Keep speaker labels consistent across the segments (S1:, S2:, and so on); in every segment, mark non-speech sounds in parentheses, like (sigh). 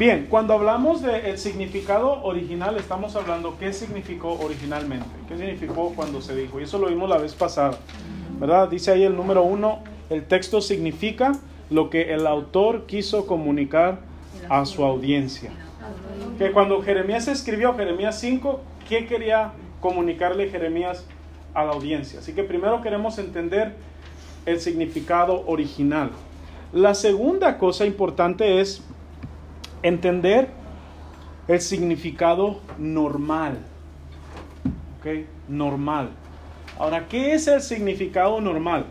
S1: Bien, cuando hablamos del significado original, estamos hablando qué significó originalmente, qué significó cuando se dijo. Y eso lo vimos la vez pasada, ¿verdad? Dice ahí el número uno, el texto significa lo que el autor quiso comunicar a su audiencia. Que cuando Jeremías escribió Jeremías 5, ¿qué quería comunicarle Jeremías a la audiencia? Así que primero queremos entender el significado original. La segunda cosa importante es entender el significado normal. ¿Ok? Normal. Ahora, ¿qué es el significado normal?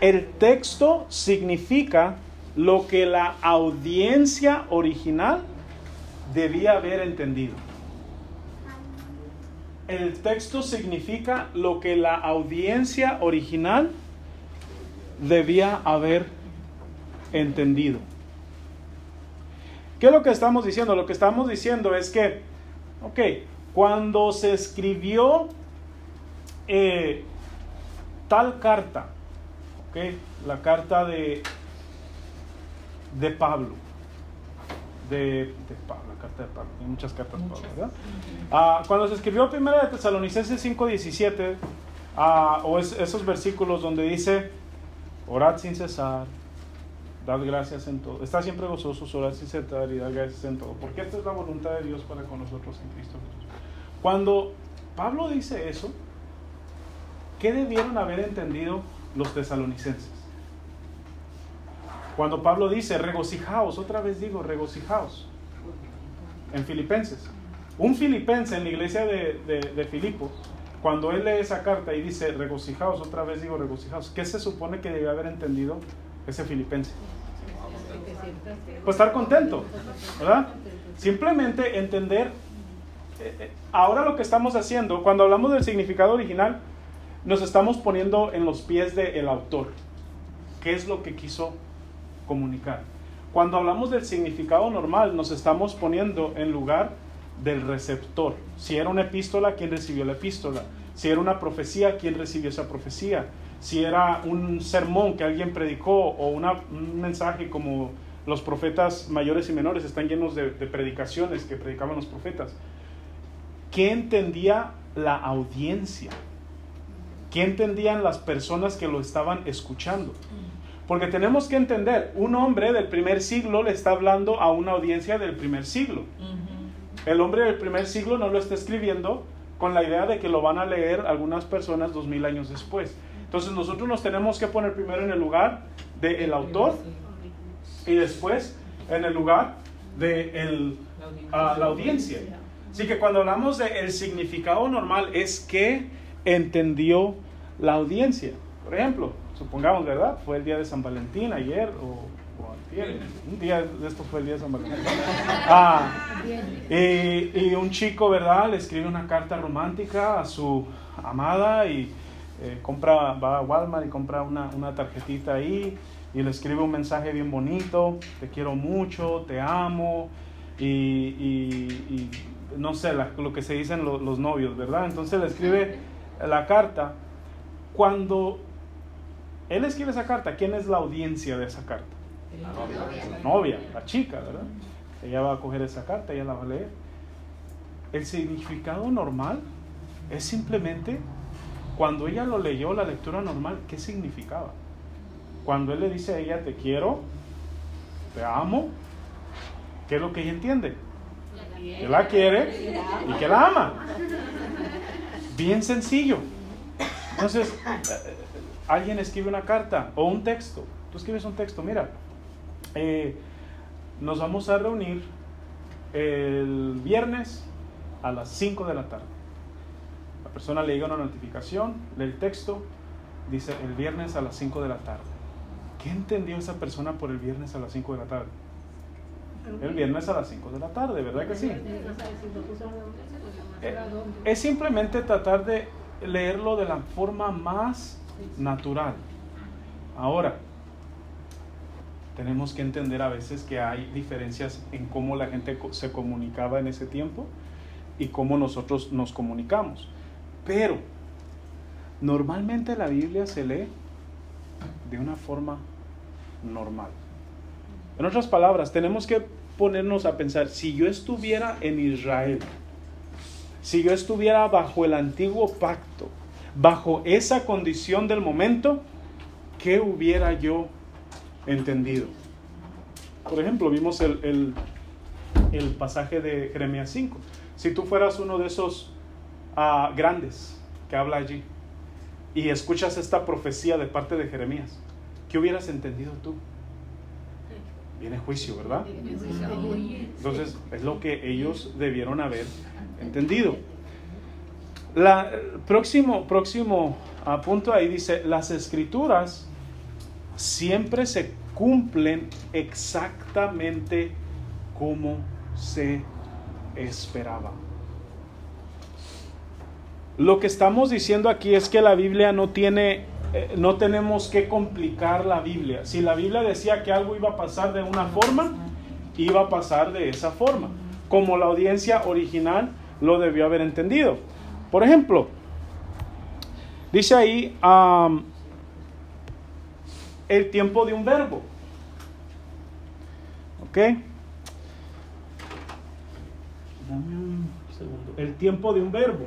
S1: El texto significa lo que la audiencia original debía haber entendido. El texto significa lo que la audiencia original debía haber entendido. ¿Qué es lo que estamos diciendo? Lo que estamos diciendo es que, ok, cuando se escribió eh, tal carta, ok, la carta de, de Pablo, de, Pablo, la carta de Pablo, hay muchas cartas de Pablo, ¿verdad? Ah, cuando se escribió primera de Tesalonicenses 5:17, ah, o esos versículos donde dice, orad sin cesar, Dad gracias en todo. Está siempre gozoso, orar sin cesar y dar gracias en todo. Porque esta es la voluntad de Dios para con nosotros en Cristo Jesús. Cuando Pablo dice eso, ¿qué debieron haber entendido los tesalonicenses? Cuando Pablo dice, regocijaos, otra vez digo, regocijaos, en Filipenses. Un filipense en la iglesia de, de, de Filipos, cuando él lee esa carta y dice, regocijaos, otra vez digo, regocijaos, ¿qué se supone que debe haber entendido ese filipense. Pues estar contento, ¿verdad? Simplemente entender, eh, eh, ahora lo que estamos haciendo, cuando hablamos del significado original, nos estamos poniendo en los pies del autor. ¿Qué es lo que quiso comunicar? Cuando hablamos del significado normal, nos estamos poniendo en lugar del receptor. Si era una epístola, ¿quién recibió la epístola? Si era una profecía, ¿quién recibió esa profecía? si era un sermón que alguien predicó o un mensaje como los profetas mayores y menores están llenos de, predicaciones que predicaban los profetas. ¿Qué entendía la audiencia? ¿Qué entendían las personas que lo estaban escuchando? Porque tenemos que entender, un hombre del primer siglo le está hablando a una audiencia del primer siglo. El hombre del primer siglo no lo está escribiendo con la idea de que lo van a leer algunas personas dos mil años después. Entonces nosotros nos tenemos que poner primero en el lugar del autor y después en el lugar de ah, la audiencia. Así que cuando hablamos del el significado normal es que entendió la audiencia. Por ejemplo, supongamos, ¿verdad? Fue el día de San Valentín ayer o, un día de esto fue el día de San Valentín. (laughs) Ah, y, y un chico, ¿verdad? Le escribe una carta romántica a su amada y eh, compra, va a Walmart y compra una, una, tarjetita ahí y le escribe un mensaje bien bonito, te quiero mucho, te amo y, y, no sé, lo que se dicen los, los novios, ¿verdad? Entonces le escribe la carta. Cuando él escribe esa carta, ¿quién es la audiencia de esa carta? La novia. La novia, la chica, ¿verdad? Ella va a coger esa carta, ella la va a leer. El significado normal es simplemente cuando ella lo leyó, la lectura normal, ¿qué significaba? Cuando él le dice a ella, te quiero, te amo, ¿qué es lo que ella entiende? Que la quiere y que la ama. Bien sencillo. Entonces, eh, alguien escribe una carta o un texto. Tú escribes un texto, mira, eh, nos vamos a reunir el viernes a las 5 de la tarde persona le llega una notificación, lee el texto, dice el viernes a las 5 de la tarde. ¿Qué entendió esa persona por el viernes a las 5 de la tarde? El viernes a las 5 de la tarde, ¿verdad que sí? Eh, es simplemente tratar de leerlo de la forma más natural. Ahora, tenemos que entender a veces que hay diferencias en cómo la gente se comunicaba en ese tiempo y cómo nosotros nos comunicamos. Pero normalmente la Biblia se lee de una forma normal. En otras palabras, tenemos que ponernos a pensar, si yo estuviera en Israel, si yo estuviera bajo el antiguo pacto, bajo esa condición del momento, ¿qué hubiera yo entendido? Por ejemplo, vimos el, pasaje de Jeremías 5. Si tú fueras uno de esos ah, grandes que habla allí y escuchas esta profecía de parte de Jeremías, ¿qué hubieras entendido tú? Viene juicio, ¿verdad? Entonces es lo que ellos debieron haber entendido. La, próximo, próximo punto ahí dice, las escrituras siempre se cumplen exactamente como se esperaba. Lo que estamos diciendo aquí es que la Biblia no tiene, eh, no tenemos que complicar la Biblia. Si la Biblia decía que algo iba a pasar de una forma, iba a pasar de esa forma, como la audiencia original lo debió haber entendido. Por ejemplo, dice ahí el tiempo de un verbo. ¿Ok? Dame un segundo. El tiempo de un verbo.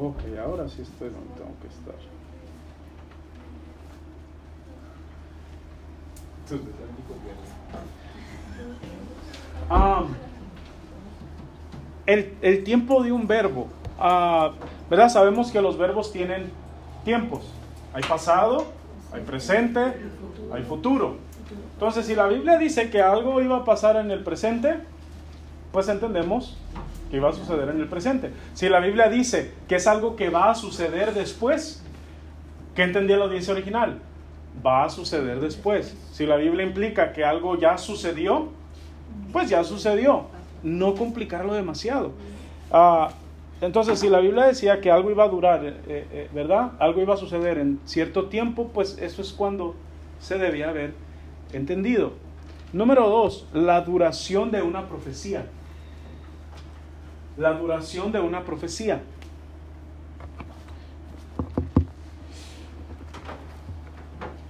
S1: Ok, sí estoy donde tengo que estar. Ah, el, tiempo de un verbo. Ah, ¿Verdad? Sabemos que los verbos tienen tiempos. Hay pasado, hay presente, hay futuro. Entonces, si la Biblia dice que algo iba a pasar en el presente, pues entendemos que iba a suceder en el presente. Si la Biblia dice que es algo que va a suceder después, ¿qué entendía la audiencia original? Va a suceder después. Si la Biblia implica que algo ya sucedió, pues ya sucedió. No complicarlo demasiado. Ah, entonces, si la Biblia decía que algo iba a durar, eh, eh, ¿verdad? Algo iba a suceder en cierto tiempo, pues eso es cuando se debía haber entendido. Número dos, la duración de una profecía la duración de una profecía.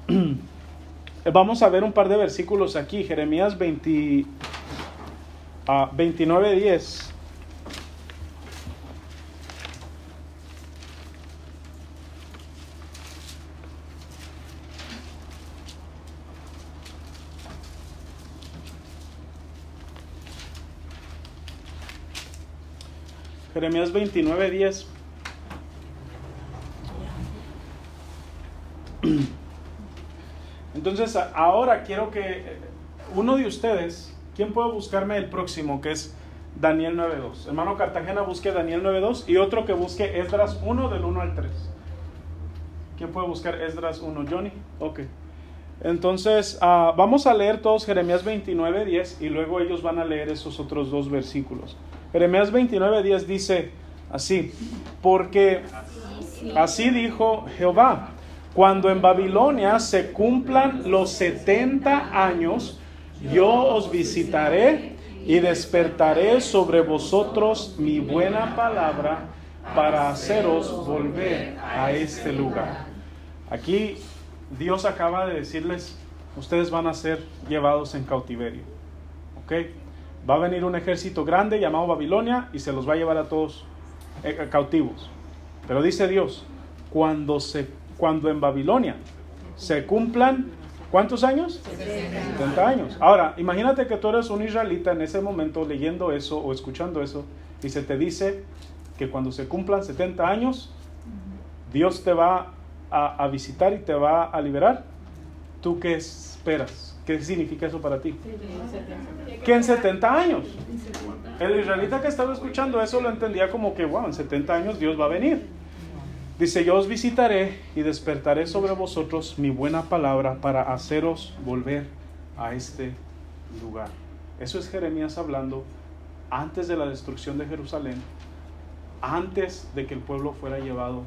S1: (clears throat) Vamos a ver un par de versículos aquí, Jeremías 20, 29, 10. Jeremías 29, 10. Entonces, ahora quiero que eh, uno de ustedes, ¿quién puede buscarme el próximo? Que es Daniel 9.2. Hermano Cartagena, busque Daniel 9.2 y otro que busque Esdras 1 del 1 al 3. ¿Quién puede buscar Esdras 1? Johnny. Ok. Entonces, ah, vamos a leer todos Jeremías 29, 10 y luego ellos van a leer esos otros dos versículos. Jeremías 29, 10 dice así, porque así dijo Jehová, cuando en Babilonia se cumplan los 70 años, yo os visitaré y despertaré sobre vosotros mi buena palabra para haceros volver a este lugar. Aquí Dios acaba de decirles, ustedes van a ser llevados en cautiverio. ¿Ok? Va a venir un ejército grande llamado Babilonia y se los va a llevar a todos eh, cautivos. Pero dice Dios, cuando, se, cuando en Babilonia se cumplan, ¿cuántos años? 70 años. Ahora, imagínate que tú eres un israelita en ese momento leyendo eso o escuchando eso y se te dice que cuando se cumplan 70 años, Dios te va a, visitar y te va a liberar, ¿tú qué esperas? ¿Qué significa eso para ti? Que en 70 años. El israelita que estaba escuchando eso lo entendía como que, wow, en 70 años Dios va a venir. Dice, yo os visitaré y despertaré sobre vosotros mi buena palabra para haceros volver a este lugar. Eso es Jeremías hablando antes de la destrucción de Jerusalén, antes de que el pueblo fuera llevado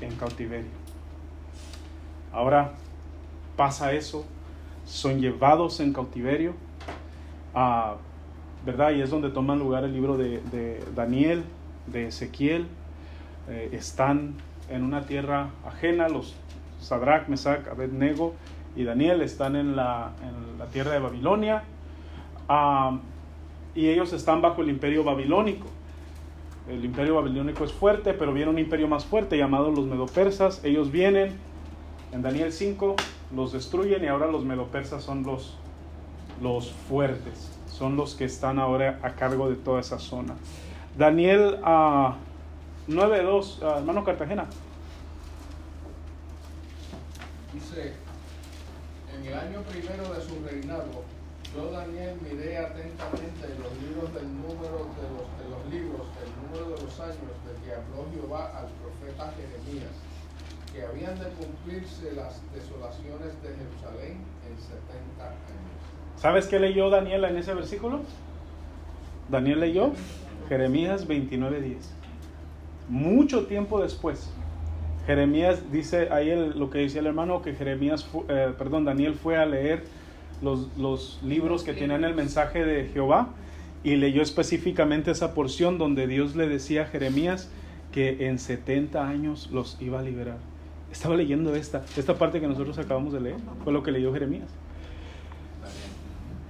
S1: en cautiverio. Ahora pasa eso, son llevados en cautiverio Ah, ¿Verdad? Y es donde toman lugar el libro de, de Daniel, de Ezequiel. Eh, están en una tierra ajena, los Sadrach, Mesach, Abednego y Daniel están en la, en la tierra de Babilonia. Ah, y ellos están bajo el imperio babilónico. El imperio babilónico es fuerte, pero viene un imperio más fuerte llamado los medopersas. Ellos vienen en Daniel 5, los destruyen y ahora los medopersas son los, los fuertes, son los que están ahora a cargo de toda esa zona. Daniel uh, 9.2, uh, hermano Cartagena.
S2: Dice, en el año primero de su reinado, yo, Daniel, miré atentamente los libros del número de los, de los libros, el número de los años de que habló Jehová al profeta Jeremías, que habían de cumplirse las desolaciones de Jerusalén en 70 años.
S1: ¿Sabes qué leyó Daniel en ese versículo? Daniel leyó Jeremías 29:10. Mucho tiempo después, Jeremías dice ahí lo que decía el hermano, que Jeremías, eh, perdón, Daniel fue a leer los, libros que tenían el mensaje de Jehová y leyó específicamente esa porción donde Dios le decía a Jeremías que en 70 años los iba a liberar. Estaba leyendo esta, esta parte que nosotros acabamos de leer, fue lo que leyó Jeremías.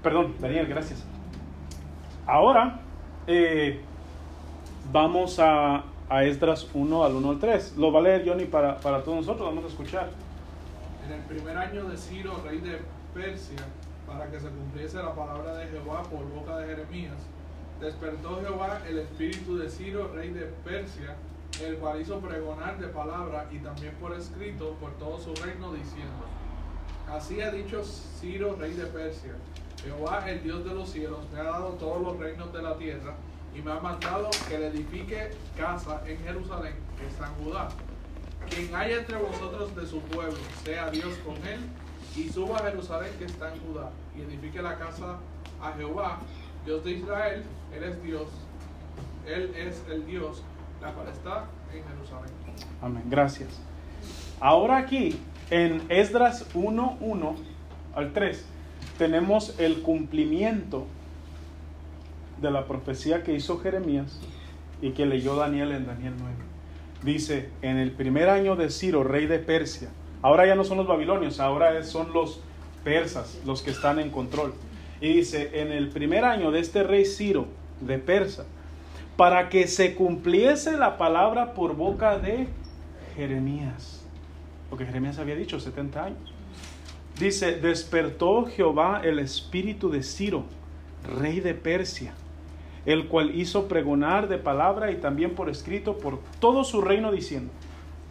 S1: Perdón, Daniel, gracias. Ahora eh, vamos a, a Esdras 1 al 1 al 3. Lo va a leer Johnny para, para todos nosotros, vamos a escuchar.
S3: En el primer año de Ciro, rey de Persia, para que se cumpliese la palabra de Jehová por boca de Jeremías, despertó Jehová el espíritu de Ciro, rey de Persia, el cual hizo pregonar de palabra y también por escrito por todo su reino, diciendo, Así ha dicho Ciro, rey de Persia, Jehová, el Dios de los cielos, me ha dado todos los reinos de la tierra y me ha mandado que le edifique casa en Jerusalén, que está en Judá. Quien haya entre vosotros de su pueblo, sea Dios con él y suba a Jerusalén que está en Judá y edifique la casa a Jehová, Dios de Israel, Él es Dios, Él es el Dios, la está en Jerusalén.
S1: Amén, gracias. Ahora aquí, en Esdras 1, 1 al 3, tenemos el cumplimiento de la profecía que hizo Jeremías y que leyó Daniel en Daniel 9. Dice, en el primer año de Ciro, rey de Persia, Ahora ya no son los babilonios, ahora son los persas los que están en control. Y dice, en el primer año de este rey Ciro de Persa, para que se cumpliese la palabra por boca de Jeremías. Porque Jeremías había dicho 70 años. Dice, despertó Jehová el espíritu de Ciro, rey de Persia, el cual hizo pregonar de palabra y también por escrito por todo su reino diciendo,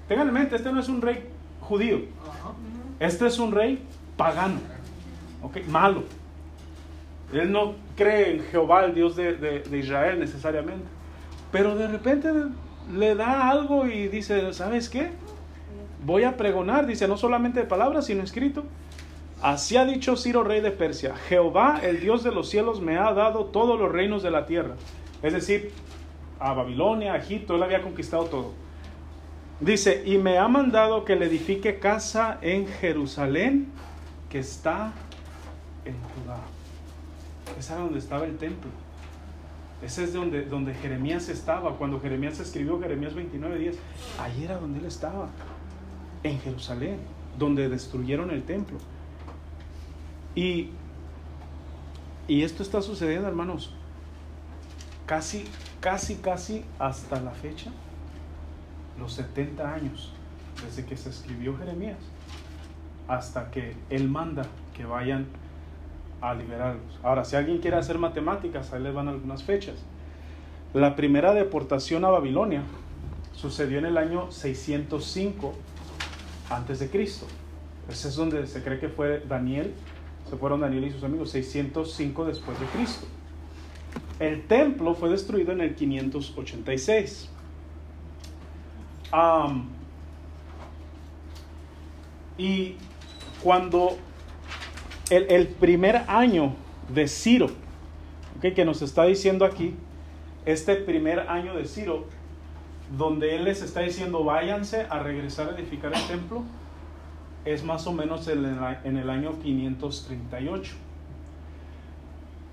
S1: tengan en mente, este no es un rey judío. Este es un rey pagano, okay, malo. Él no cree en Jehová, el Dios de, Israel necesariamente. Pero de repente le da algo y dice, ¿sabes qué? Voy a pregonar, dice, no solamente de palabras, sino escrito. Así ha dicho Ciro, rey de Persia, Jehová, el Dios de los cielos, me ha dado todos los reinos de la tierra. Es decir, a Babilonia, a Egipto, él había conquistado todo. Dice, y me ha mandado que le edifique casa en Jerusalén, que está en Judá. Esa era donde estaba el templo. Ese es donde, donde Jeremías estaba. Cuando Jeremías escribió Jeremías 29, 10, ahí era donde él estaba. En Jerusalén, donde destruyeron el templo. Y, y esto está sucediendo, hermanos, casi, casi, casi hasta la fecha los 70 años desde que se escribió Jeremías hasta que Él manda que vayan a liberarlos. Ahora, si alguien quiere hacer matemáticas, ahí les van algunas fechas. La primera deportación a Babilonia sucedió en el año 605 antes de Cristo. Ese es donde se cree que fue Daniel, se fueron Daniel y sus amigos, 605 después de Cristo. El templo fue destruido en el 586 y cuando el, primer año de Ciro, que nos está diciendo aquí, este primer año de Ciro, donde él les está diciendo váyanse a regresar a edificar el templo, es más o menos en el, en el año 538.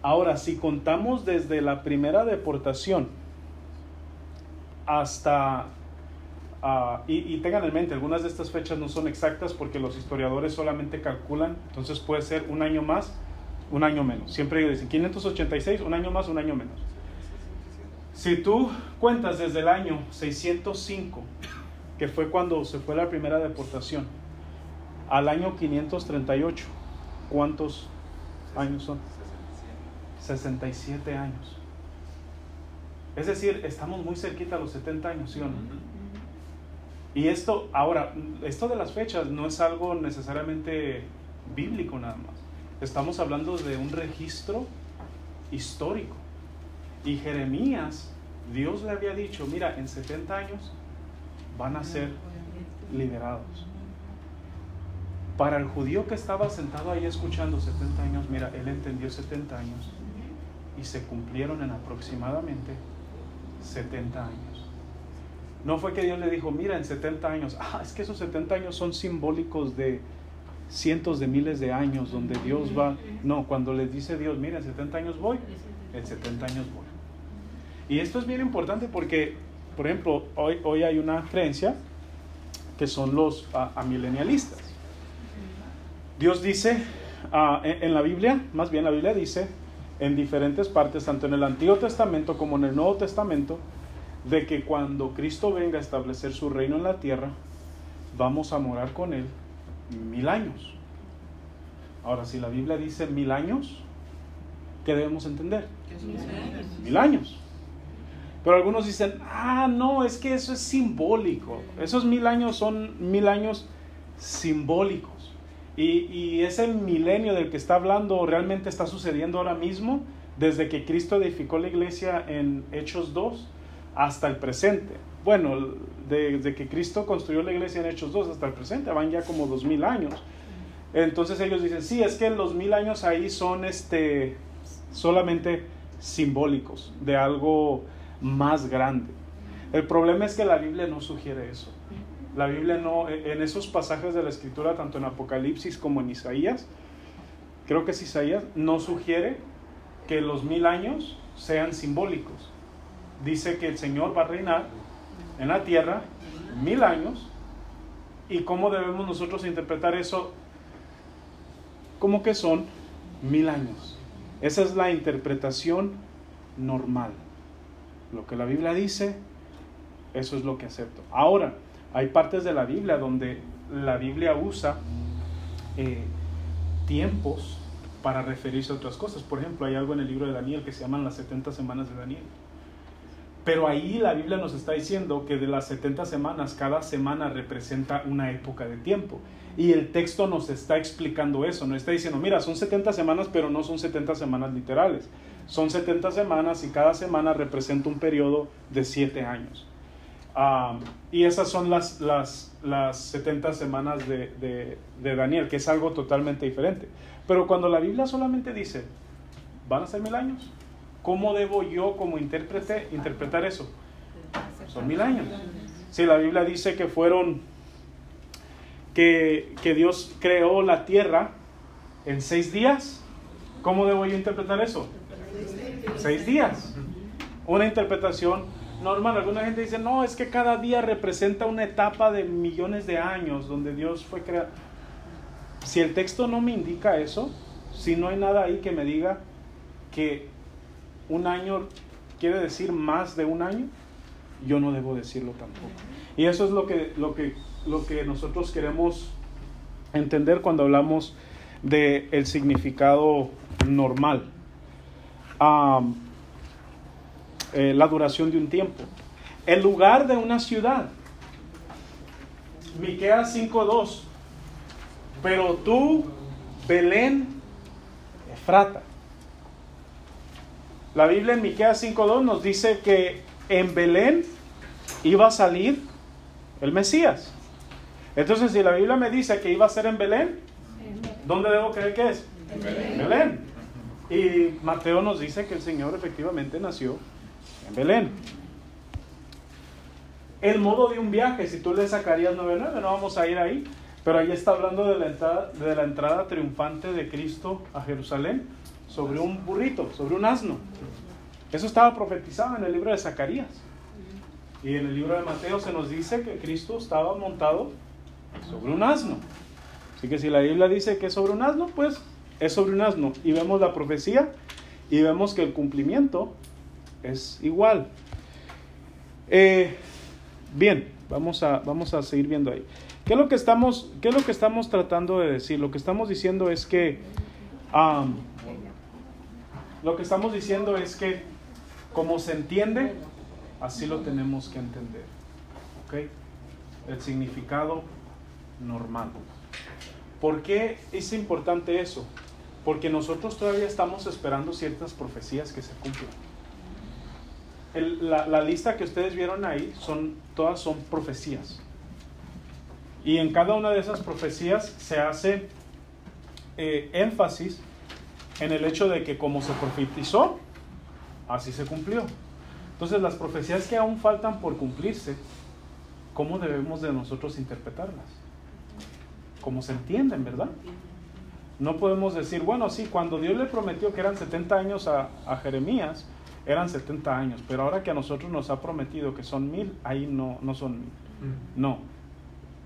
S1: Ahora, si contamos desde la primera deportación hasta... ah, y, y tengan en mente, algunas de estas fechas no son exactas porque los historiadores solamente calculan, entonces puede ser un año más, un año menos. Siempre dicen 586, un año más, un año menos. Si tú cuentas desde el año 605, que fue cuando se fue la primera deportación, al año 538, ¿cuántos años son? 67 años. Es decir, estamos muy cerquita a los 70 años, ¿sí o no? Y esto, ahora, esto de las fechas no es algo necesariamente bíblico nada más. Estamos hablando de un registro histórico. Y Jeremías, Dios le había dicho, mira, en 70 años van a ser liberados. Para el judío que estaba sentado ahí escuchando 70 años, mira, él entendió 70 años y se cumplieron en aproximadamente 70 años. No fue que Dios le dijo, mira, en 70 años, ah, es que esos 70 años son simbólicos de cientos de miles de años donde Dios va. No, cuando les dice Dios, mira, en 70 años voy, en 70 años voy. Y esto es bien importante porque, por ejemplo, hoy, hoy hay una creencia que son los ah, amilenialistas. Dios dice ah, en la Biblia, más bien la Biblia dice en diferentes partes, tanto en el Antiguo Testamento como en el Nuevo Testamento, de que cuando Cristo venga a establecer su reino en la tierra, vamos a morar con Él mil años. Ahora, si la Biblia dice mil años, ¿qué debemos entender? Mil años. Pero algunos dicen, ah, no, es que eso es simbólico. Esos mil años son mil años simbólicos. Y, y, ese milenio del que está hablando realmente está sucediendo ahora mismo, desde que Cristo edificó la iglesia en Hechos 2 hasta el presente. Bueno, desde que Cristo construyó la iglesia en Hechos 2 hasta el presente, van ya como dos mil años. Entonces ellos dicen, sí, es que los mil años ahí son este, solamente simbólicos de algo más grande. El problema es que la Biblia no sugiere eso. La Biblia no, en esos pasajes de la Escritura, tanto en Apocalipsis como en Isaías, creo que es Isaías, no sugiere que los mil años sean simbólicos. Dice que el Señor va a reinar en la tierra mil años. ¿Y cómo debemos nosotros interpretar eso? Como que son mil años. Esa es la interpretación normal. Lo que la Biblia dice, eso es lo que acepto. Ahora, hay partes de la Biblia donde la Biblia usa eh, tiempos para referirse a otras cosas. Por ejemplo, hay algo en el libro de Daniel que se llaman las 70 semanas de Daniel. Pero ahí la Biblia nos está diciendo que de las 70 semanas, cada semana representa una época de tiempo. Y el texto nos está explicando eso, nos está diciendo, mira, son 70 semanas, pero no son 70 semanas literales. Son 70 semanas y cada semana representa un periodo de 7 años. Um, y esas son las, las, las 70 semanas de, de, de, Daniel, que es algo totalmente diferente. Pero cuando la Biblia solamente dice, van a ser mil años, ¿cómo debo yo como intérprete interpretar eso? Son mil años. Si la Biblia dice que fueron, que, que Dios creó la tierra en seis días, ¿cómo debo yo interpretar eso? Seis días. Una interpretación normal. Alguna gente dice, no, es que cada día representa una etapa de millones de años donde Dios fue creado. Si el texto no me indica eso, si no hay nada ahí que me diga que un año quiere decir más de un año, yo no debo decirlo tampoco. Y eso es lo que, lo que, lo que nosotros queremos entender cuando hablamos del el significado normal. Eh, la duración de un tiempo. El lugar de una ciudad. Miqueas 5.2. Pero tú, Belén, Efrata. La Biblia en Miqueas 5.2 nos dice que en Belén iba a salir el Mesías. Entonces, si la Biblia me dice que iba a ser en Belén, ¿dónde debo creer que es? En Belén. Belén. Y Mateo nos dice que el Señor efectivamente nació en Belén. El modo de un viaje, si tú le sacarías 9.9, no vamos a ir ahí, pero ahí está hablando de la, entrada, de la entrada triunfante de Cristo a Jerusalén sobre un burrito, sobre un asno. Eso estaba profetizado en el libro de Zacarías. Y en el libro de Mateo se nos dice que Cristo estaba montado sobre un asno. Así que si la Biblia dice que es sobre un asno, pues es sobre un asno. Y vemos la profecía y vemos que el cumplimiento es igual. Eh, bien, vamos a, vamos a seguir viendo ahí. ¿Qué es, lo que estamos, ¿Qué es lo que estamos tratando de decir? Lo que estamos diciendo es que... lo que estamos diciendo es que como se entiende, así lo tenemos que entender. ¿Ok? El significado normal. ¿Por qué es importante eso? Porque nosotros todavía estamos esperando ciertas profecías que se cumplan. la, lista que ustedes vieron ahí son todas son profecías. Y en cada una de esas profecías se hace eh, énfasis en el hecho de que como se profetizó, así se cumplió. Entonces las profecías que aún faltan por cumplirse, ¿cómo debemos de nosotros interpretarlas? Como se entienden, ¿verdad? No podemos decir, bueno, sí, cuando Dios le prometió que eran 70 años a, Jeremías, eran 70 años, pero ahora que a nosotros nos ha prometido que son mil, ahí no, no son mil. Mm. No,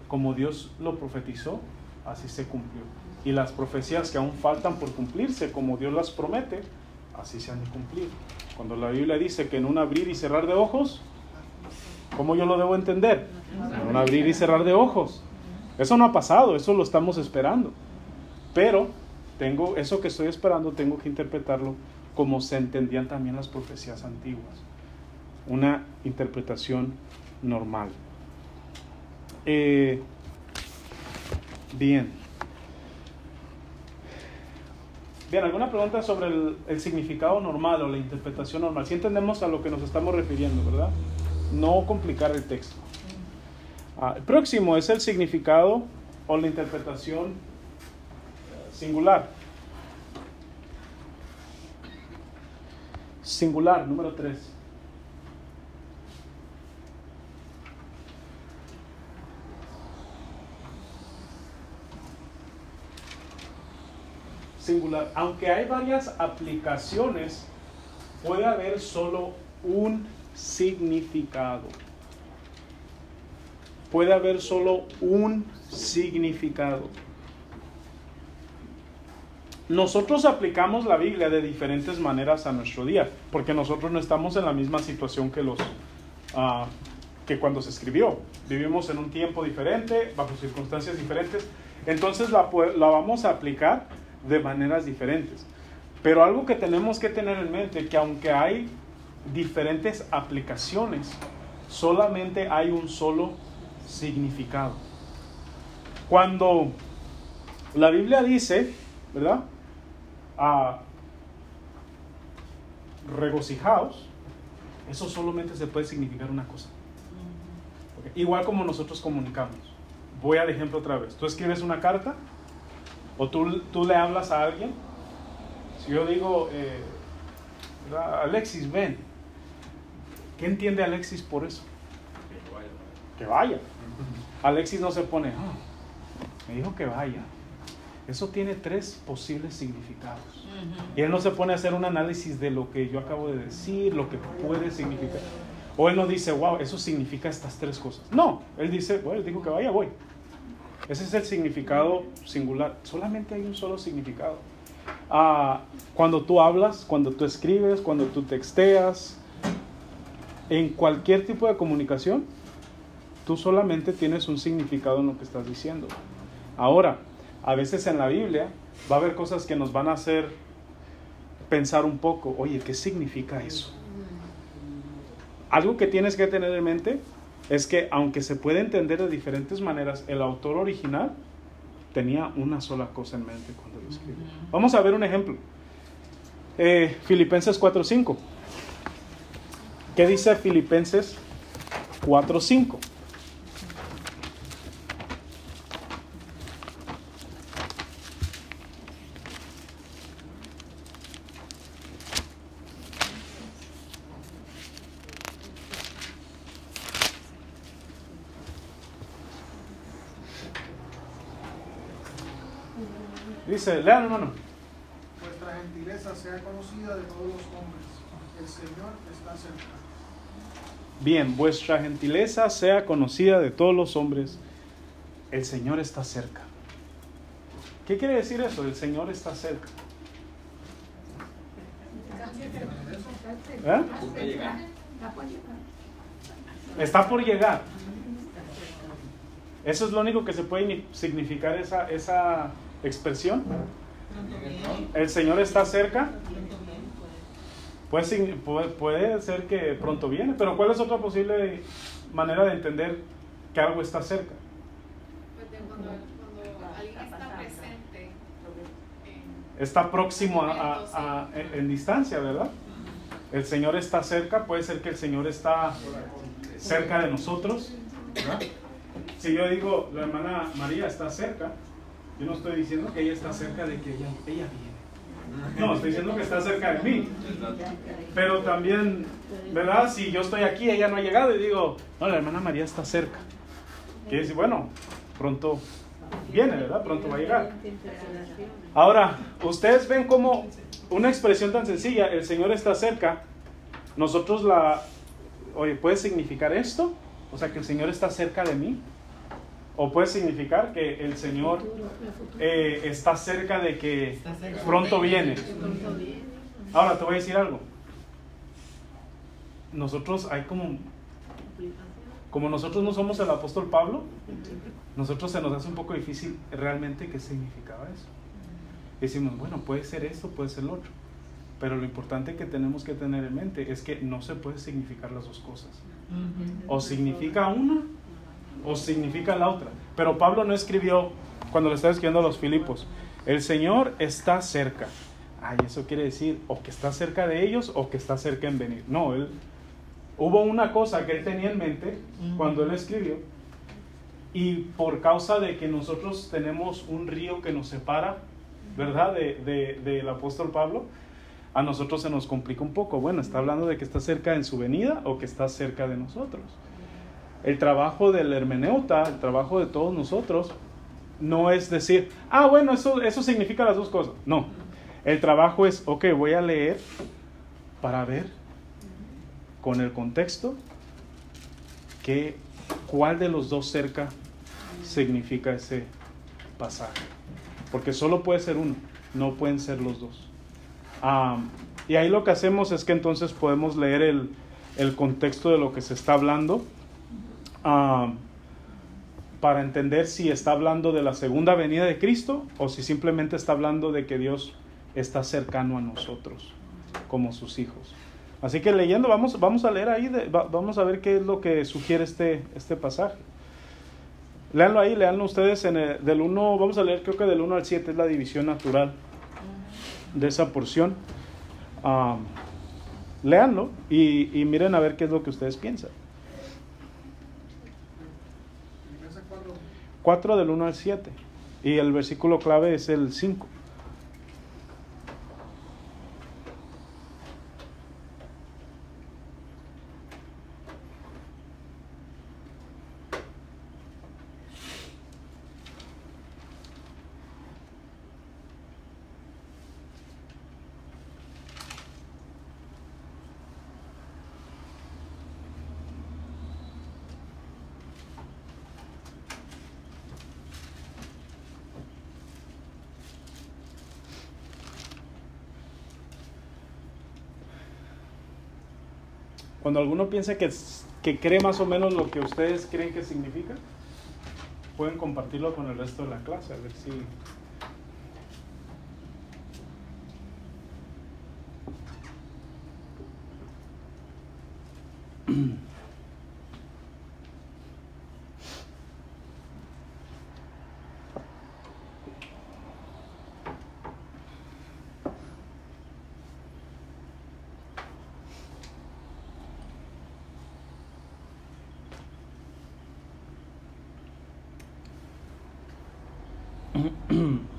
S1: como Dios lo profetizó, así se cumplió. Y las profecías que aún faltan por cumplirse, como Dios las promete, así se han de cumplir. Cuando la Biblia dice que en un abrir y cerrar de ojos, ¿cómo yo lo debo entender? En un abrir y cerrar de ojos. Eso no ha pasado, eso lo estamos esperando. Pero tengo eso que estoy esperando, tengo que interpretarlo como se entendían también las profecías antiguas. Una interpretación normal. Eh, bien. Bien, ¿alguna pregunta sobre el, significado normal o la interpretación normal? Si entendemos a lo que nos estamos refiriendo, ¿verdad? No complicar el texto. Ah, el próximo es el significado o la interpretación singular. Singular, número 3. Singular. Aunque hay varias aplicaciones, puede haber solo un significado. Puede haber solo un significado. Nosotros aplicamos la Biblia de diferentes maneras a nuestro día, porque nosotros no estamos en la misma situación que los ah, que cuando se escribió. Vivimos en un tiempo diferente, bajo circunstancias diferentes. Entonces la, la vamos a aplicar de maneras diferentes. Pero algo que tenemos que tener en mente, que aunque hay diferentes aplicaciones, solamente hay un solo significado. Cuando la Biblia dice, ¿verdad? A regocijaos, eso solamente se puede significar una cosa. Igual como nosotros comunicamos. Voy al ejemplo otra vez. Tú escribes una carta o tú, tú le hablas a alguien. Si yo digo, eh, Alexis, ven. ¿Qué entiende Alexis por eso? Que vaya. Alexis no se pone, ah, me dijo que vaya. Eso tiene tres posibles significados. Y él no se pone a hacer un análisis de lo que yo acabo de decir, lo que puede significar. O él no dice, wow, eso significa estas tres cosas. No, él dice, bueno, dijo que vaya, voy. Ese es el significado singular. Solamente hay un solo significado. Ah, cuando tú hablas, cuando tú escribes, cuando tú texteas, en cualquier tipo de comunicación, tú solamente tienes un significado en lo que estás diciendo. Ahora, a veces en la Biblia va a haber cosas que nos van a hacer pensar un poco, oye, ¿qué significa eso? Algo que tienes que tener en mente es que aunque se puede entender de diferentes maneras, el autor original tenía una sola cosa en mente cuando lo escribió. Vamos a ver un ejemplo. Eh, Filipenses 4.5. ¿Qué dice Filipenses 4.5?
S3: Dice, lean hermano. Vuestra gentileza
S4: sea conocida de todos los hombres. El Señor está cerca.
S1: Bien, vuestra gentileza sea conocida de todos los hombres. El Señor está cerca. ¿Qué quiere decir eso? El Señor está cerca. ¿Eh? Está por llegar. Eso es lo único que se puede significar esa, esa expresión. El Señor está cerca. Puede, puede ser que pronto viene, pero ¿cuál es otra posible manera de entender que algo está cerca? Alguien está próximo a, en distancia, ¿verdad? El Señor está cerca, puede ser que el Señor está cerca de nosotros. Si yo digo, la hermana María está cerca, yo no estoy diciendo que ella está cerca de que ella, ella viene. No, estoy diciendo que está cerca de mí. Pero también, ¿verdad? Si yo estoy aquí, ella no ha llegado y digo, no, la hermana María está cerca. Quiere decir, bueno, pronto viene, ¿verdad? Pronto va a llegar. Ahora, ustedes ven como una expresión tan sencilla, el Señor está cerca, nosotros la, oye, ¿puede significar esto? O sea, que el Señor está cerca de mí. O puede significar que el Señor eh, está cerca de que pronto viene. Ahora te voy a decir algo. Nosotros hay como, como nosotros no somos el apóstol Pablo, nosotros se nos hace un poco difícil realmente qué significaba eso. Decimos, bueno, puede ser esto, puede ser lo otro. Pero lo importante que tenemos que tener en mente es que no se puede significar las dos cosas. O significa una o significa la otra. Pero Pablo no escribió, cuando le estaba escribiendo a los Filipos, el Señor está cerca. Ay, eso quiere decir o que está cerca de ellos o que está cerca en venir. No, él hubo una cosa que él tenía en mente cuando él escribió. Y por causa de que nosotros tenemos un río que nos separa, ¿verdad? De, del apóstol Pablo, a nosotros se nos complica un poco. Bueno, ¿está hablando de que está cerca en su venida o que está cerca de nosotros? El trabajo del hermeneuta, el trabajo de todos nosotros, no es decir, ah, bueno, eso, eso significa las dos cosas. No, el trabajo es, ok, voy a leer para ver con el contexto que cuál de los dos cerca significa ese pasaje. Porque solo puede ser uno, no pueden ser los dos. y ahí lo que hacemos es que entonces podemos leer el, el contexto de lo que se está hablando para entender si está hablando de la segunda venida de Cristo o si simplemente está hablando de que Dios está cercano a nosotros como sus hijos. Así que leyendo, vamos, vamos a leer ahí, vamos a ver qué es lo que sugiere este, este pasaje. Leanlo ahí, leanlo ustedes en el, del 1, vamos a leer creo que del 1 al 7 es la división natural de esa porción. leanlo y, y miren a ver qué es lo que ustedes piensan. 4 del 1 al 7. Y el versículo clave es el 5. Cuando alguno piensa que, que cree más o menos lo que ustedes creen que significa, pueden compartirlo con el resto de la clase, a ver si (clears throat)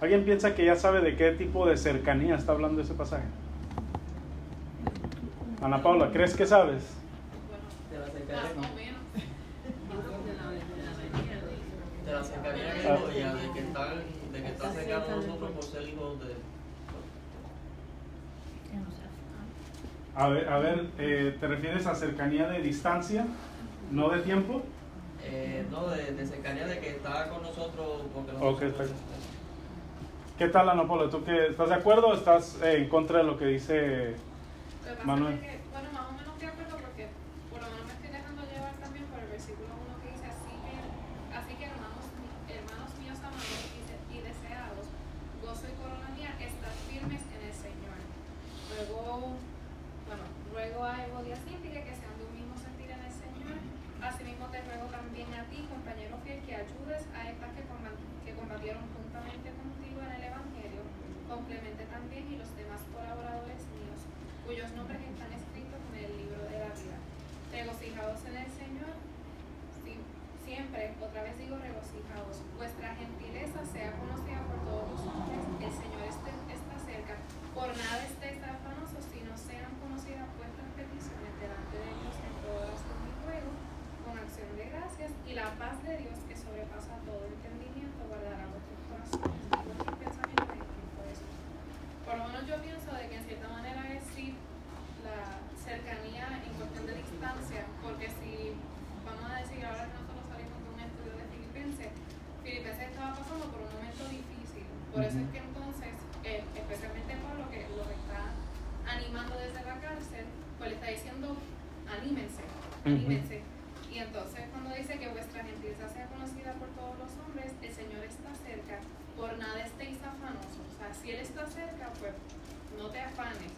S1: ¿Alguien piensa que ya sabe de qué tipo de cercanía está hablando ese pasaje? Ana Paula, ¿crees que sabes?
S5: De la cercanía que
S1: Ah.
S5: ya, de que está, de que está cercano a nosotros por ser hijos de
S1: A ver, a ver eh, ¿te refieres a cercanía de distancia, no de tiempo?
S5: eh, no, de, de cercanía de que está con nosotros porque
S1: Ok,
S5: nosotros
S1: está- ¿Qué tal, Ana Paula? ¿Tú qué, estás de acuerdo o estás eh, en contra de lo que dice Manuel?
S6: es que, bueno, más o menos de acuerdo porque por lo menos me estoy dejando llevar también por el versículo 1 que dice así que, así que hermanos, hermanos míos amados y, de- y deseados, gozo y corona mía, estad firmes en el Señor. Luego, bueno, ruego a Evodia Síndica que sean de un mismo sentir en el Señor. Asimismo te ruego también a ti, compañero fiel, que ayudes a estas que, combat- que combatieron juntamente contigo en el Evangelio, con Clemente también y los demás colaboradores míos, cuyos nombres están escritos en el libro de la vida. Regocijados en el Señor, sí, siempre, otra vez digo regocijados, vuestra gentileza sea conocida por todos los hombres, el Señor está cerca, por nada estéis afanosos, sino sean conocidas vuestras peticiones delante de Dios en toda oración y ruego, con acción de gracias, y la paz de Dios que sobrepasa todo entendimiento guardará vuestros corazones y vuestros pensamientos en Cristo Jesús. Por lo menos yo pienso de que en cierta manera es sí la cercanía en cuestión de distancia, porque si vamos a decir ahora que nosotros salimos de un estudio de Filipenses, Filipenses estaba pasando por un momento por eso es que entonces, eh, especialmente Pablo que lo está animando desde la cárcel, pues le está diciendo anímense, anímense. Y entonces cuando dice que vuestra gentileza sea conocida por todos los hombres, el Señor está cerca, por nada estéis afanosos. O sea, si Él está cerca, pues no te afanes,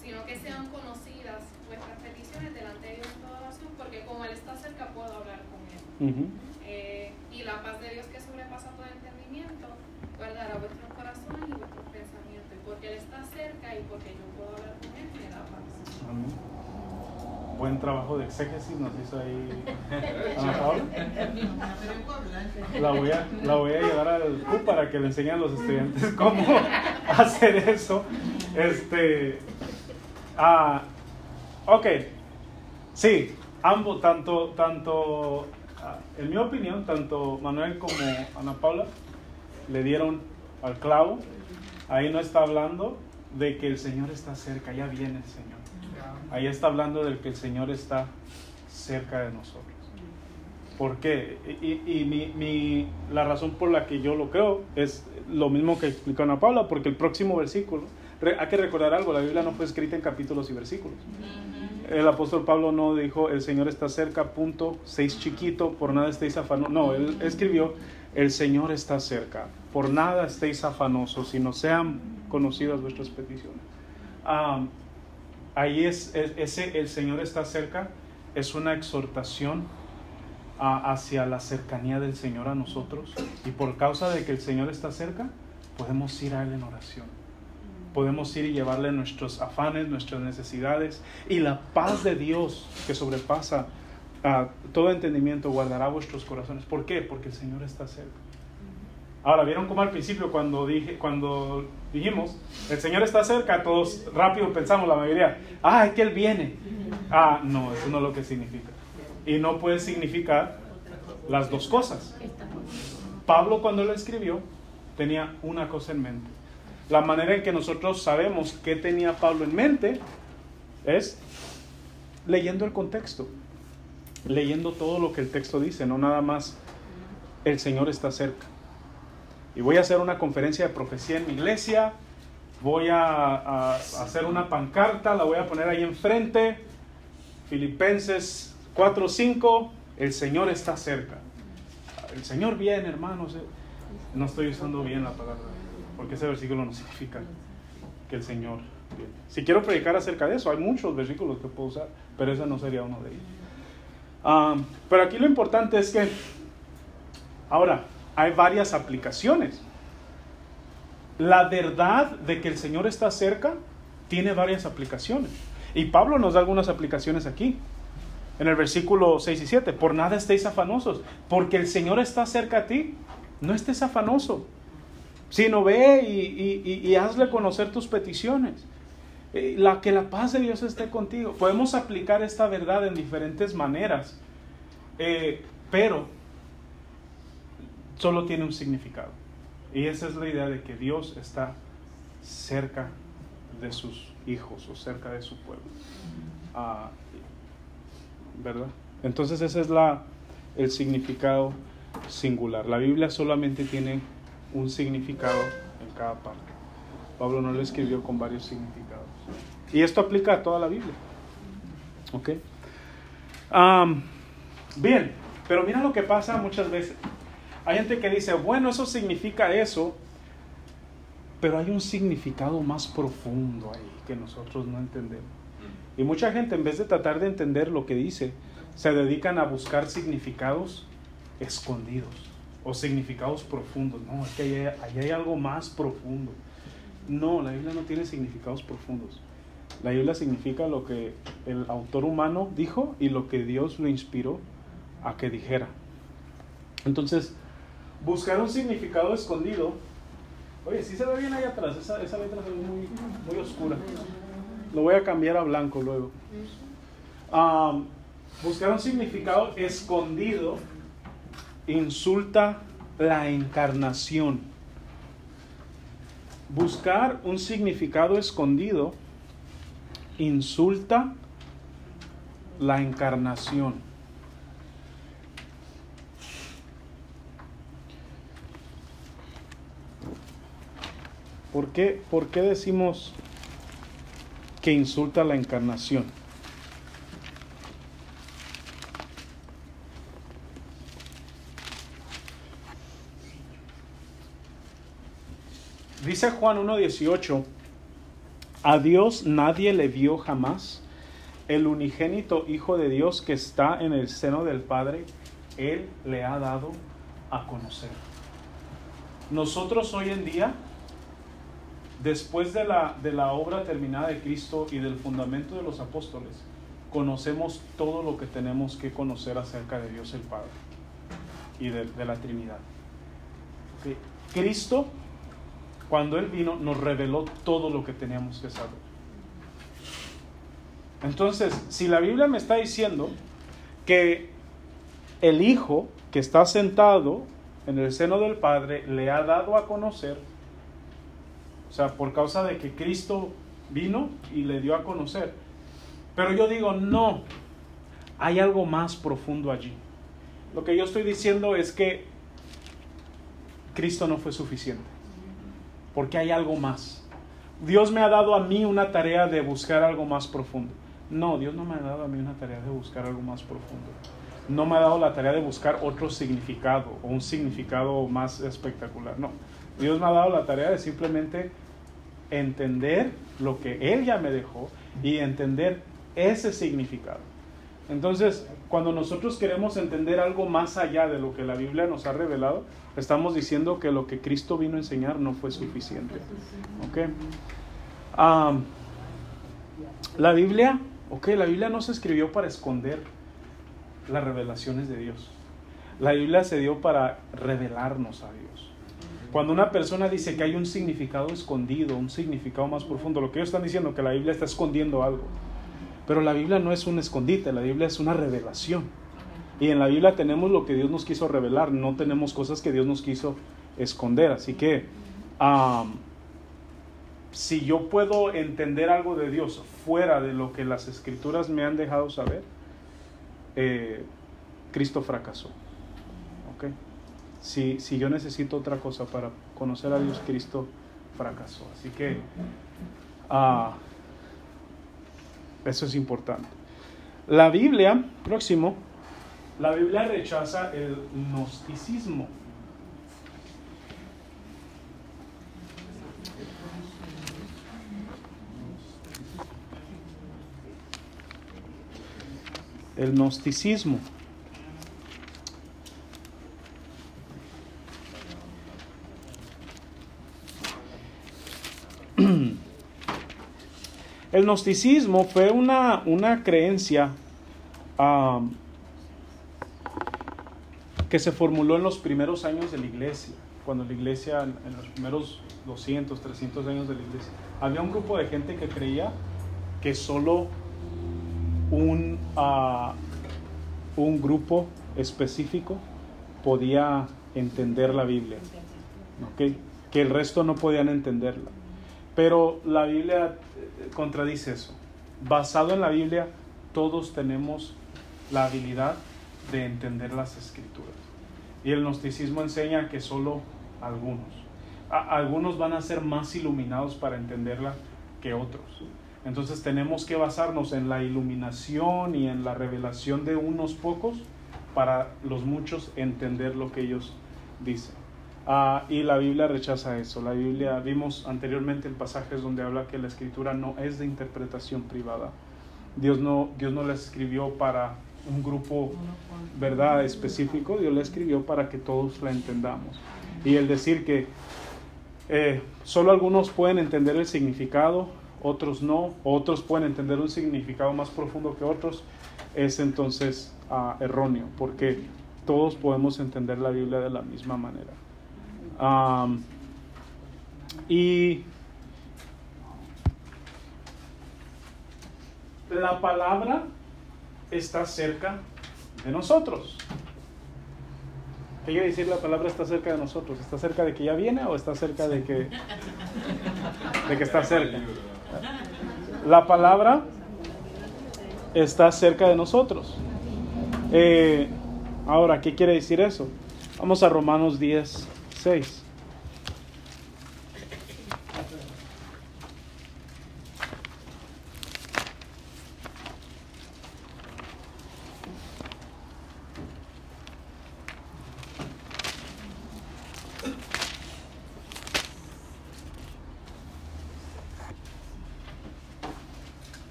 S6: sino que sean conocidas vuestras peticiones delante de Dios en toda oración, porque como Él está cerca, puedo hablar con Él. Eh, y la paz de Dios que sobrepasa todo entendimiento, guardará vuestros corazones y vuestros pensamientos. Porque Él está cerca y porque yo puedo hablar con Él, me da paz.
S1: Amén. Buen trabajo de exégesis nos hizo ahí (laughs) Ana Paula. La voy, a, la voy a llevar al Q para que le enseñe a los estudiantes (laughs) cómo (laughs) hacer eso. Este, ah, ok, sí, ambos, tanto, tanto, ah, en mi opinión, tanto Manuel como Ana Paula le dieron al clavo. Ahí no está hablando de que el Señor está cerca, ya viene el Señor. Ahí está hablando del que el Señor está cerca de nosotros. ¿Por qué? Y, mi, la razón por la que yo lo creo es lo mismo que explicó Ana Paula, porque el próximo versículo, hay que recordar algo, la Biblia no fue escrita en capítulos y versículos. El apóstol Pablo no dijo, el Señor está cerca, punto, seis chiquito, por nada estéis afanosos. No, él escribió, el Señor está cerca, por nada estéis afanosos, sino sean conocidas vuestras peticiones. Ah, ahí es, es- ese el Señor está cerca, es una exhortación a- hacia la cercanía del Señor a nosotros. Y por causa de que el Señor está cerca, podemos ir a Él en oración. Podemos ir y llevarle nuestros afanes, nuestras necesidades y la paz de Dios que sobrepasa a todo entendimiento guardará vuestros corazones. ¿Por qué? Porque el Señor está cerca. Ahora, ¿vieron cómo al principio cuando, dije, cuando dijimos, el Señor está cerca, todos rápido pensamos, la mayoría, ah, es que Él viene. Ah, no, eso no es lo que significa. Y no puede significar las dos cosas. Pablo cuando lo escribió tenía una cosa en mente. La manera en que nosotros sabemos qué tenía Pablo en mente es leyendo el contexto, leyendo todo lo que el texto dice, no nada más el Señor está cerca. Y voy a hacer una conferencia de profecía en mi iglesia, voy a, hacer una pancarta, la voy a poner ahí enfrente, Filipenses 4:5, el Señor está cerca. El Señor viene, hermanos. eh. No estoy usando bien la palabra, porque ese versículo no significa que el Señor viene. Si quiero predicar acerca de eso, hay muchos versículos que puedo usar, pero ese no sería uno de ellos. Pero aquí lo importante es que, ahora, hay varias aplicaciones. La verdad de que el Señor está cerca tiene varias aplicaciones. Y Pablo nos da algunas aplicaciones aquí. En el versículo 6 y 7, por nada estéis afanosos, porque el Señor está cerca a ti, no estés afanoso, sino ve y hazle conocer tus peticiones. La, que la paz de Dios esté contigo. Podemos aplicar esta verdad en diferentes maneras, eh, pero solo tiene un significado. Y esa es la idea de que Dios está cerca de sus hijos o cerca de su pueblo. Ah, ¿Verdad? Entonces ese es la, el significado singular. La Biblia solamente tiene un significado en cada parte. Pablo no lo escribió con varios significados. Y esto aplica a toda la Biblia. ¿Ok? Bien, pero mira lo que pasa muchas veces. Hay gente que dice, bueno, eso significa eso, pero hay un significado más profundo ahí que nosotros no entendemos. Y mucha gente, en vez de tratar de entender lo que dice, se dedican a buscar significados escondidos o significados profundos. No, es que ahí ahí hay algo más profundo. No, la Biblia no tiene significados profundos. La Biblia significa lo que el autor humano dijo y lo que Dios lo inspiró a que dijera. Entonces, buscar un significado escondido. Oye, sí se ve bien ahí atrás, esa, letra se ve muy, muy oscura. Lo voy a cambiar a blanco luego. Buscar un significado escondido insulta la encarnación. Buscar un significado escondido insulta la encarnación. ¿Por qué, ¿Por qué decimos que insulta la encarnación? Dice Juan 1.18, a Dios nadie le vio jamás, el unigénito Hijo de Dios que está en el seno del Padre, Él le ha dado a conocer. Nosotros hoy en día, después de la, de la obra terminada de Cristo y del fundamento de los apóstoles, conocemos todo lo que tenemos que conocer acerca de Dios el Padre y de, la Trinidad. Cristo cuando Él vino, nos reveló todo lo que teníamos que saber. Entonces, si la Biblia me está diciendo que el Hijo que está sentado en el seno del Padre le ha dado a conocer, o sea, por causa de que Cristo vino y le dio a conocer. Pero yo digo, no, hay algo más profundo allí. Lo que yo estoy diciendo es que Cristo no fue suficiente porque hay algo más. Dios me ha dado a mí una tarea de buscar algo más profundo. No, Dios no me ha dado a mí una tarea de buscar algo más profundo. No me ha dado la tarea de buscar otro significado o un significado más espectacular. No, Dios me ha dado la tarea de simplemente entender lo que Él ya me dejó y entender ese significado. Entonces, cuando nosotros queremos entender algo más allá de lo que la Biblia nos ha revelado, estamos diciendo que lo que Cristo vino a enseñar no fue suficiente. ¿Ok? Am, la Biblia, ok, la Biblia no se escribió para esconder las revelaciones de Dios. La Biblia se dio para revelarnos a Dios. Cuando una persona dice que hay un significado escondido, un significado más profundo, lo que ellos están diciendo que la Biblia está escondiendo algo. Pero la Biblia no es un escondite, la Biblia es una revelación. Y en la Biblia tenemos lo que Dios nos quiso revelar, no tenemos cosas que Dios nos quiso esconder. Así que si yo puedo entender algo de Dios fuera de lo que las escrituras me han dejado saber, eh, Cristo fracasó. ¿ok? Si, si yo necesito otra cosa para conocer a Dios, Cristo fracasó. Así que ah, eso es importante. La Biblia, próximo, la Biblia rechaza el gnosticismo. El gnosticismo. El gnosticismo fue una, una creencia que se formuló en los primeros años de la iglesia, cuando la iglesia, en los primeros 200, 300 años de la iglesia, había un grupo de gente que creía que solo un, uh, un grupo específico podía entender la Biblia. Que el resto no podían entenderla. Pero la Biblia eh, contradice eso. Basado en la Biblia, todos tenemos la habilidad de entender las escrituras. Y el gnosticismo enseña que solo algunos. Algunos van a ser más iluminados para entenderla que otros. Entonces tenemos que basarnos en la iluminación y en la revelación de unos pocos para los muchos entender lo que ellos dicen. Ah, y la Biblia rechaza eso. La Biblia, vimos anteriormente en pasajes donde habla que la escritura no es de interpretación privada. Dios no, Dios no la escribió para un grupo, ¿verdad?, específico. Dios la escribió para que todos la entendamos. Y el decir que eh, solo algunos pueden entender el significado, otros no, otros pueden entender un significado más profundo que otros, es entonces ah, erróneo, porque todos podemos entender la Biblia de la misma manera. Am, y la palabra está cerca de nosotros. ¿Qué quiere decir la palabra está cerca de nosotros? ¿Está cerca de que ya viene o está cerca de que, de que está cerca? La palabra está cerca de nosotros. Eh, ahora, ¿qué quiere decir eso? Vamos a Romanos 10, 6.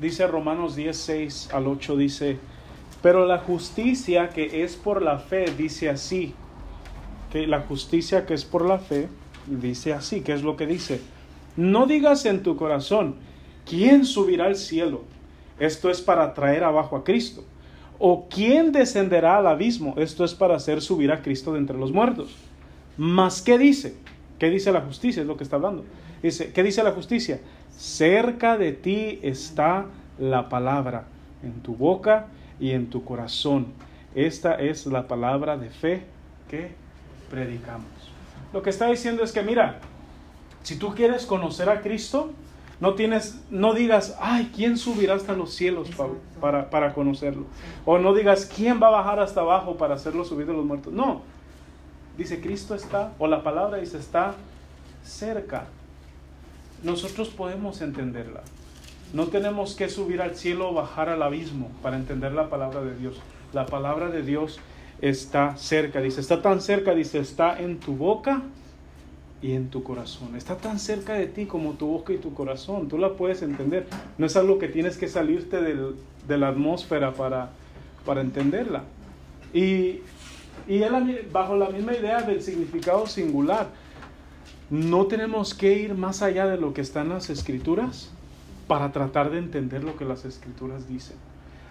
S1: Dice Romanos 10, 6 al 8, dice, pero la justicia que es por la fe dice así, que la justicia que es por la fe dice así, ¿qué es lo que dice? No digas en tu corazón, ¿quién subirá al cielo? Esto es para traer abajo a Cristo. ¿O quién descenderá al abismo? Esto es para hacer subir a Cristo de entre los muertos. Mas, ¿qué dice? ¿Qué dice la justicia? Es lo que está hablando. Dice, ¿qué dice la justicia? Cerca de ti está la palabra, en tu boca y en tu corazón. Esta es la palabra de fe que predicamos. Lo que está diciendo es que, mira, si tú quieres conocer a Cristo, no tienes, no digas, ay, ¿quién subirá hasta los cielos pa- para, para conocerlo? O no digas, ¿quién va a bajar hasta abajo para hacerlo subir de los muertos? No. Dice, Cristo está, o la palabra dice, está cerca. Nosotros podemos entenderla. No tenemos que subir al cielo o bajar al abismo para entender la palabra de Dios. La palabra de Dios está cerca. Dice, está tan cerca, dice, está en tu boca y en tu corazón. Está tan cerca de ti como tu boca y tu corazón. Tú la puedes entender. No es algo que tienes que salirte del- de la atmósfera para, para entenderla. Y, y bajo la misma idea del significado singular. No tenemos que ir más allá de lo que está en las escrituras para tratar de entender lo que las escrituras dicen.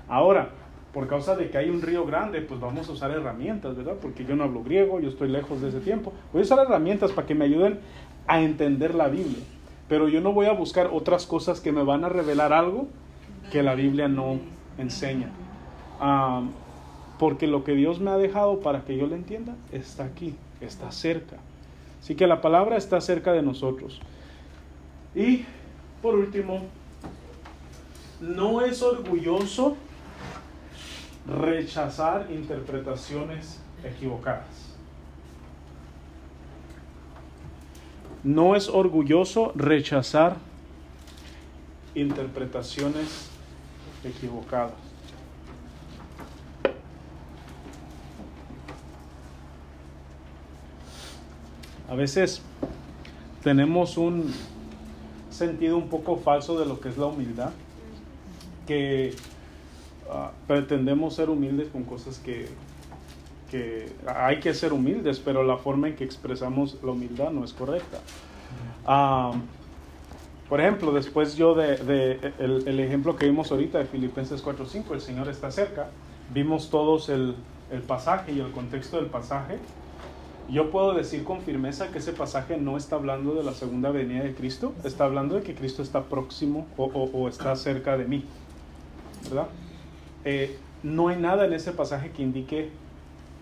S1: Ahora, por causa de que hay un río grande, pues vamos a usar herramientas, ¿verdad? Porque yo no hablo griego, yo estoy lejos de ese tiempo. Voy a usar herramientas para que me ayuden a entender la Biblia. Pero yo no voy a buscar otras cosas que me van a revelar algo que la Biblia no enseña. Ah, porque lo que Dios me ha dejado para que yo lo entienda está aquí, está cerca. Así que la palabra está cerca de nosotros. Y por último, no es orgulloso rechazar interpretaciones equivocadas. No es orgulloso rechazar interpretaciones equivocadas. A veces tenemos un sentido un poco falso de lo que es la humildad, que ah, pretendemos ser humildes con cosas que, que hay que ser humildes, pero la forma en que expresamos la humildad no es correcta. Ah, por ejemplo, después yo de, de el, el ejemplo que vimos ahorita de Filipenses 4.5, el Señor está cerca, vimos todos el, el pasaje y el contexto del pasaje. Yo puedo decir con firmeza que ese pasaje no está hablando de la segunda venida de Cristo, está hablando de que Cristo está próximo o, o- o está cerca de mí, ¿verdad? Eh, no hay nada en ese pasaje que indique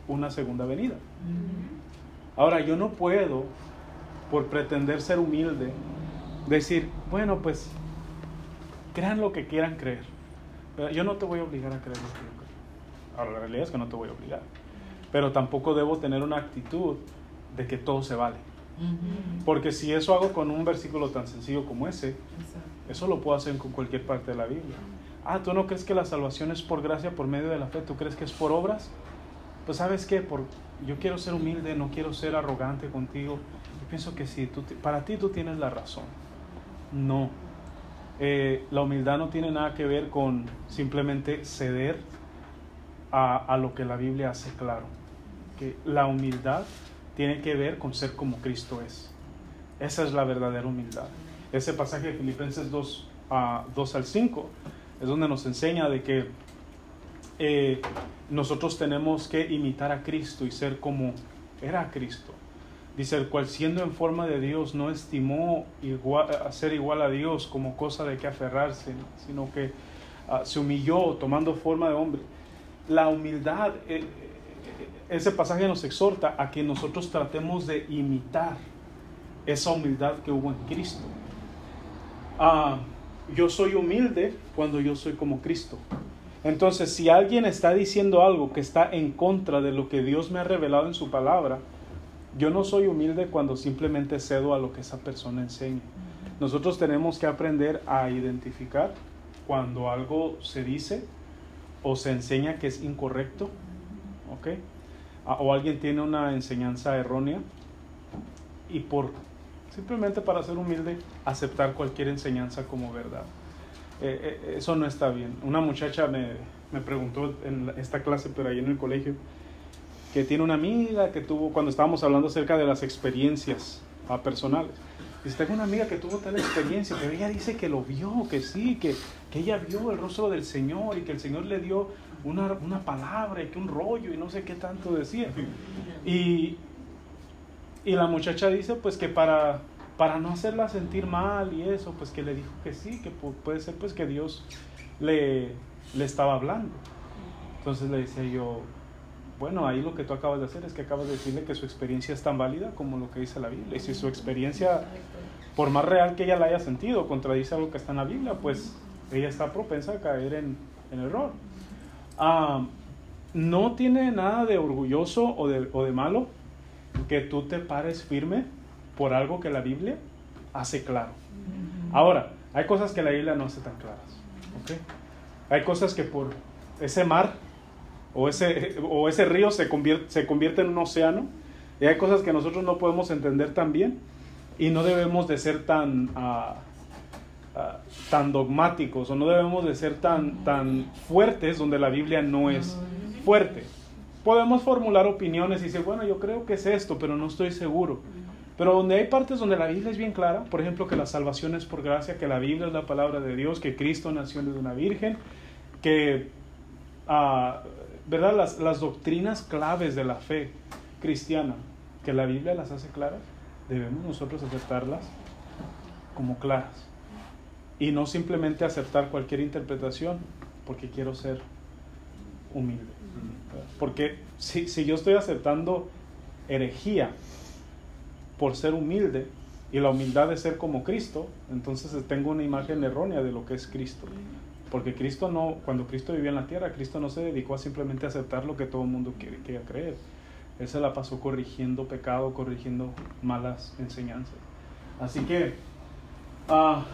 S1: una segunda venida. Ahora, yo no puedo, por pretender ser humilde, decir, bueno, pues, crean lo que quieran creer. Yo no te voy a obligar a creer lo que yo creo. Ahora, la realidad es que no te voy a obligar. Pero tampoco debo tener una actitud de que todo se vale. Porque si eso hago con un versículo tan sencillo como ese, eso lo puedo hacer con cualquier parte de la Biblia. Ah, ¿tú no crees que la salvación es por gracia, por medio de la fe? ¿Tú crees que es por obras? Pues sabes qué, por, yo quiero ser humilde, no quiero ser arrogante contigo. Yo pienso que sí, tú, para ti tú tienes la razón. No. Eh, la humildad no tiene nada que ver con simplemente ceder a, a lo que la Biblia hace claro. Que la humildad tiene que ver con ser como Cristo es. Esa es la verdadera humildad. Ese pasaje de Filipenses 2, a 2 al 5 es donde nos enseña de que eh, nosotros tenemos que imitar a Cristo y ser como era Cristo. Dice, el cual siendo en forma de Dios no estimó igual, ser igual a Dios como cosa de que aferrarse, sino que ah, se humilló tomando forma de hombre. La humildad, eh, eh, ese pasaje nos exhorta a que nosotros tratemos de imitar esa humildad que hubo en Cristo. Ah, yo soy humilde cuando yo soy como Cristo. Entonces, si alguien está diciendo algo que está en contra de lo que Dios me ha revelado en su palabra, yo no soy humilde cuando simplemente cedo a lo que esa persona enseña. Nosotros tenemos que aprender a identificar cuando algo se dice o se enseña que es incorrecto, ¿ok? Ah, O alguien tiene una enseñanza errónea y por simplemente para ser humilde aceptar cualquier enseñanza como verdad. Eh, eh, eso no está bien. Una muchacha me, me preguntó en esta clase, pero ahí en el colegio, que tiene una amiga que tuvo, cuando estábamos hablando acerca de las experiencias ah, personales, dice, tengo una amiga que tuvo tal experiencia, pero ella dice que lo vio, que sí, que, que ella vio el rostro del Señor y que el Señor le dio una, una palabra y que un rollo y no sé qué tanto decía. Y, y la muchacha dice pues que para, para no hacerla sentir mal y eso, pues que le dijo que sí, que pu- puede ser pues que Dios le, le estaba hablando. Entonces le decía yo, bueno, ahí lo que tú acabas de hacer es que acabas de decirle que su experiencia es tan válida como lo que dice la Biblia. Y si su experiencia, por más real que ella la haya sentido, contradice algo que está en la Biblia, pues ella está propensa a caer en, en error. Ah, no tiene nada de orgulloso o de, o de malo que tú te pares firme por algo que la Biblia hace claro. Ahora, hay cosas que la Biblia no hace tan claras. ¿ok? Hay cosas que por ese mar o ese, o ese río se convierte, se convierte en un océano y hay cosas que nosotros no podemos entender tan bien y no debemos de ser tan, ah, ah, tan dogmáticos o no debemos de ser tan, tan fuertes donde la Biblia no es fuerte. Podemos formular opiniones y decir, bueno, yo creo que es esto, pero no estoy seguro. Pero donde hay partes donde la Biblia es bien clara, por ejemplo, que la salvación es por gracia, que la Biblia es la palabra de Dios, que Cristo nació de una virgen, que, ah, ¿verdad? Las, las doctrinas claves de la fe cristiana, que la Biblia las hace claras, debemos nosotros aceptarlas como claras. Y no simplemente aceptar cualquier interpretación porque quiero ser humilde. Porque si, si yo estoy aceptando herejía por ser humilde y la humildad de ser como Cristo, entonces tengo una imagen errónea de lo que es Cristo. Porque Cristo no, cuando Cristo vivió en la tierra, Cristo no se dedicó a simplemente aceptar lo que todo el mundo quería creer. Él se la pasó corrigiendo pecado, corrigiendo malas enseñanzas. Así que ah,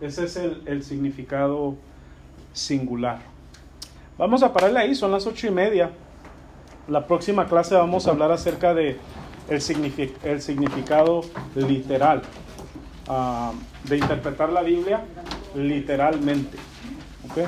S1: ese es el, el significado singular. Vamos a pararle ahí, son las ocho y media. La próxima clase vamos a hablar acerca de el, signifi- el significado literal, ah, de interpretar la Biblia literalmente.